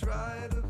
try to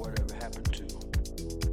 whatever happened to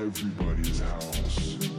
Thank